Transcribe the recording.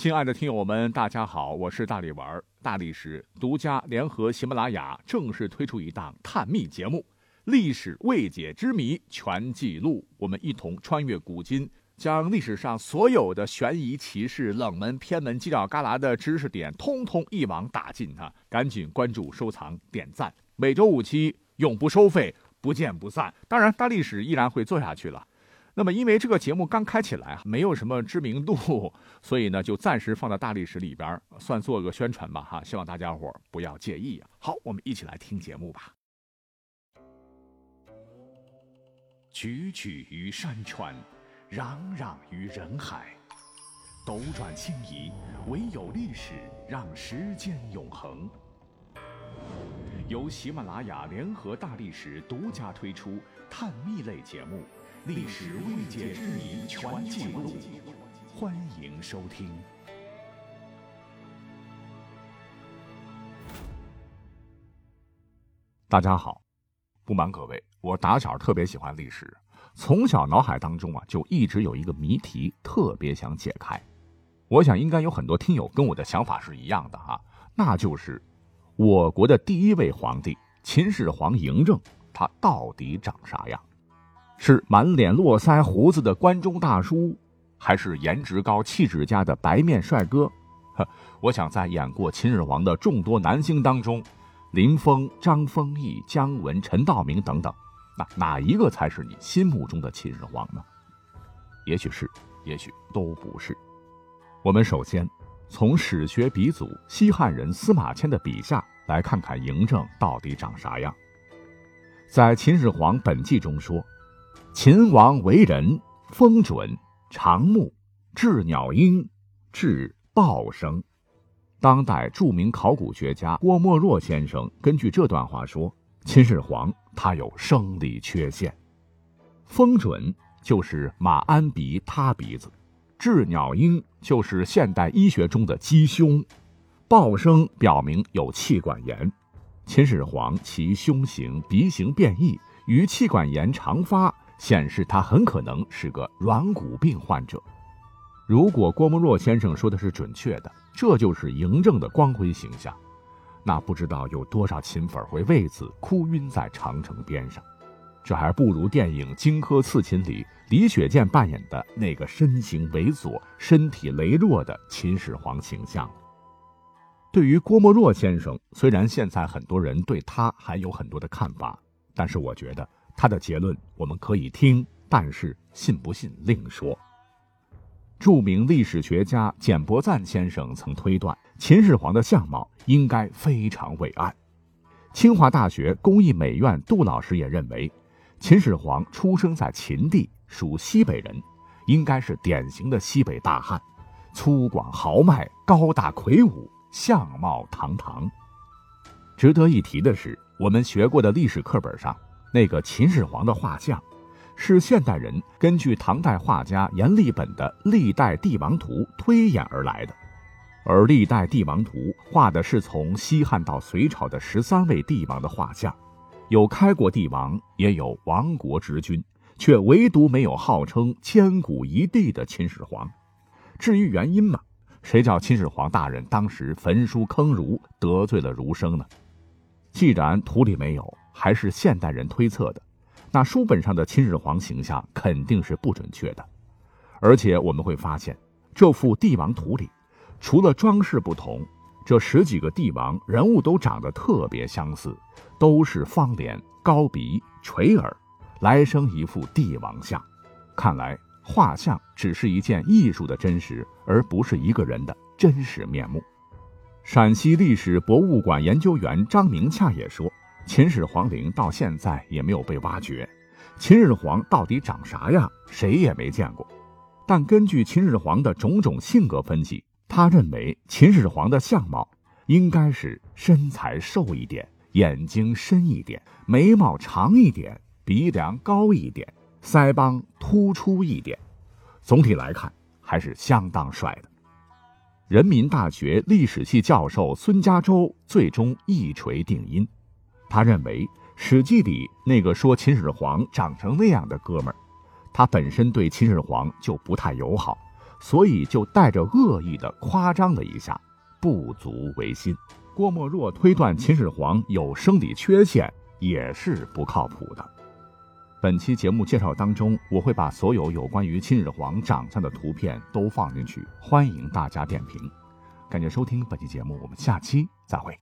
亲爱的听友们，大家好，我是大力丸。大力史独家联合喜马拉雅正式推出一档探秘节目《历史未解之谜全记录》，我们一同穿越古今，将历史上所有的悬疑奇事、冷门偏门、犄角旮旯的知识点，通通一网打尽啊！赶紧关注、收藏、点赞，每周五期，永不收费，不见不散。当然，大历史依然会做下去了。那么，因为这个节目刚开起来没有什么知名度，所以呢，就暂时放在大历史里边，算做个宣传吧，哈，希望大家伙不要介意啊。好，我们一起来听节目吧。踽踽于山川，攘攘于人海，斗转星移，唯有历史让时间永恒。由喜马拉雅联合大历史独家推出探秘类节目。历史未解之谜全记录，欢迎收听。大家好，不瞒各位，我打小特别喜欢历史，从小脑海当中啊就一直有一个谜题，特别想解开。我想应该有很多听友跟我的想法是一样的哈，那就是我国的第一位皇帝秦始皇嬴政，他到底长啥样？是满脸络腮胡子的关中大叔，还是颜值高、气质佳的白面帅哥？呵，我想在演过秦始皇的众多男星当中，林峰、张丰毅、姜文、陈道明等等，那哪一个才是你心目中的秦始皇呢？也许是，也许都不是。我们首先从史学鼻祖西汉人司马迁的笔下来看看嬴政到底长啥样。在《秦始皇本纪》中说。秦王为人风准，长目，雉鸟鹰，至豹生。当代著名考古学家郭沫若先生根据这段话说，秦始皇他有生理缺陷。风准就是马鞍鼻塌鼻子，雉鸟鹰就是现代医学中的鸡胸，豹生表明有气管炎。秦始皇其胸型、鼻型变异，与气管炎常发。显示他很可能是个软骨病患者。如果郭沫若先生说的是准确的，这就是嬴政的光辉形象，那不知道有多少秦粉会为此哭晕在长城边上。这还不如电影《荆轲刺秦》里李雪健扮演的那个身形猥琐、身体羸弱的秦始皇形象。对于郭沫若先生，虽然现在很多人对他还有很多的看法，但是我觉得。他的结论我们可以听，但是信不信另说。著名历史学家简伯赞先生曾推断，秦始皇的相貌应该非常伟岸。清华大学工艺美院杜老师也认为，秦始皇出生在秦地，属西北人，应该是典型的西北大汉，粗犷豪迈，高大魁梧，相貌堂堂。值得一提的是，我们学过的历史课本上。那个秦始皇的画像，是现代人根据唐代画家阎立本的《历代帝王图》推演而来的。而《历代帝王图》画的是从西汉到隋朝的十三位帝王的画像，有开国帝王，也有亡国之君，却唯独没有号称千古一帝的秦始皇。至于原因嘛，谁叫秦始皇大人当时焚书坑儒，得罪了儒生呢？既然图里没有。还是现代人推测的，那书本上的秦始皇形象肯定是不准确的。而且我们会发现，这幅帝王图里，除了装饰不同，这十几个帝王人物都长得特别相似，都是方脸、高鼻、垂耳，来生一副帝王像。看来画像只是一件艺术的真实，而不是一个人的真实面目。陕西历史博物馆研究员张明洽也说。秦始皇陵到现在也没有被挖掘，秦始皇到底长啥样，谁也没见过。但根据秦始皇的种种性格分析，他认为秦始皇的相貌应该是身材瘦一点，眼睛深一点，眉毛长一点，鼻梁高一点，腮帮突出一点。总体来看，还是相当帅的。人民大学历史系教授孙家洲最终一锤定音。他认为，《史记》里那个说秦始皇长成那样的哥们儿，他本身对秦始皇就不太友好，所以就带着恶意的夸张了一下，不足为信。郭沫若推断秦始皇有生理缺陷，也是不靠谱的。本期节目介绍当中，我会把所有有关于秦始皇长相的图片都放进去，欢迎大家点评。感谢收听本期节目，我们下期再会。